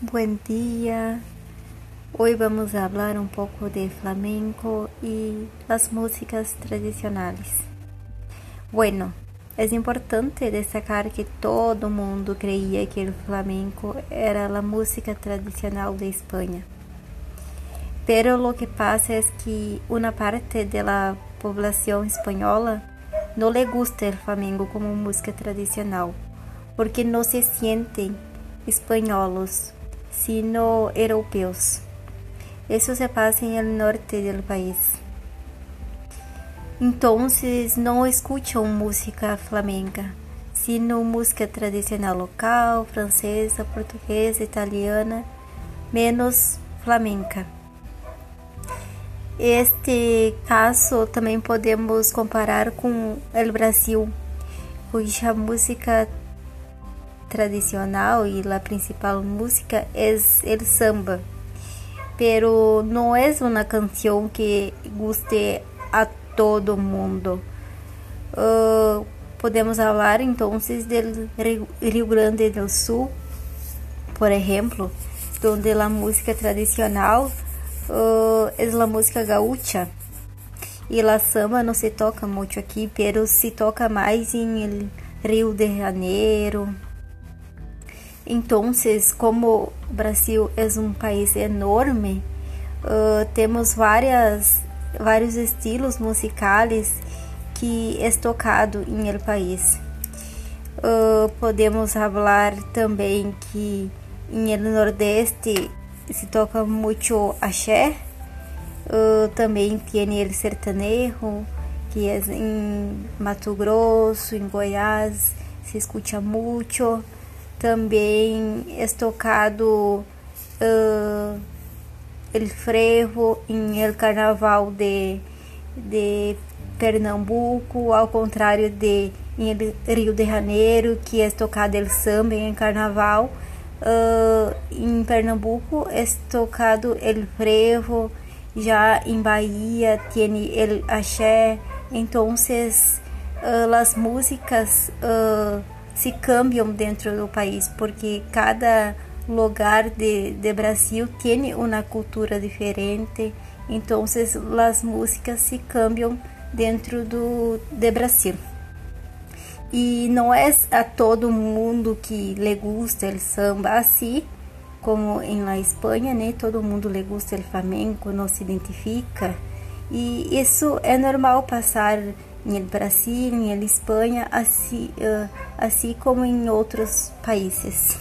Buen día. Hoy vamos a hablar un poco de flamenco y las músicas tradicionales. Bueno, es importante destacar que todo mundo creía que el flamenco era la música tradicional de España. Pero lo que pasa es que una parte de la población española no le gusta el flamenco como música tradicional, porque no se sienten españolos sino europeus. Isso se passa no norte do país. Então, não escutam música flamenca, sino música tradicional local, francesa, portuguesa, italiana, menos flamenca. Este caso também podemos comparar com o Brasil, cuja música tradicional y la principal música es el samba, pero no es una canción que guste a todo mundo. Uh, podemos hablar entonces del Rio Grande do Sul, por ejemplo, donde la música tradicional uh, es la música gaúcha. E la samba não se toca muito aqui, pero se toca mais em Rio de Janeiro, então, como o Brasil é um país enorme, uh, temos várias, vários estilos musicais que é tocado em el país. Uh, podemos falar também que em el Nordeste se toca muito axé, uh, também tem el sertanejo, que é em Mato Grosso, em Goiás, se escuta muito também estocado uh, el frevo em el carnaval de, de Pernambuco, ao contrário de em Rio de Janeiro, que é tocado el samba em carnaval. Uh, em Pernambuco é tocado el frevo, já em Bahia tem el axé. Então, uh, as músicas uh, se cambiam dentro do país, porque cada lugar de, de Brasil tem uma cultura diferente, então as músicas se cambiam dentro do de Brasil. E não é a todo mundo que le gusta o samba assim, como em la Espanha, né? Todo mundo le gusta o flamenco, não se identifica. E isso é normal passar em Brasil, em Espanha, assim, uh, assim como em outros países.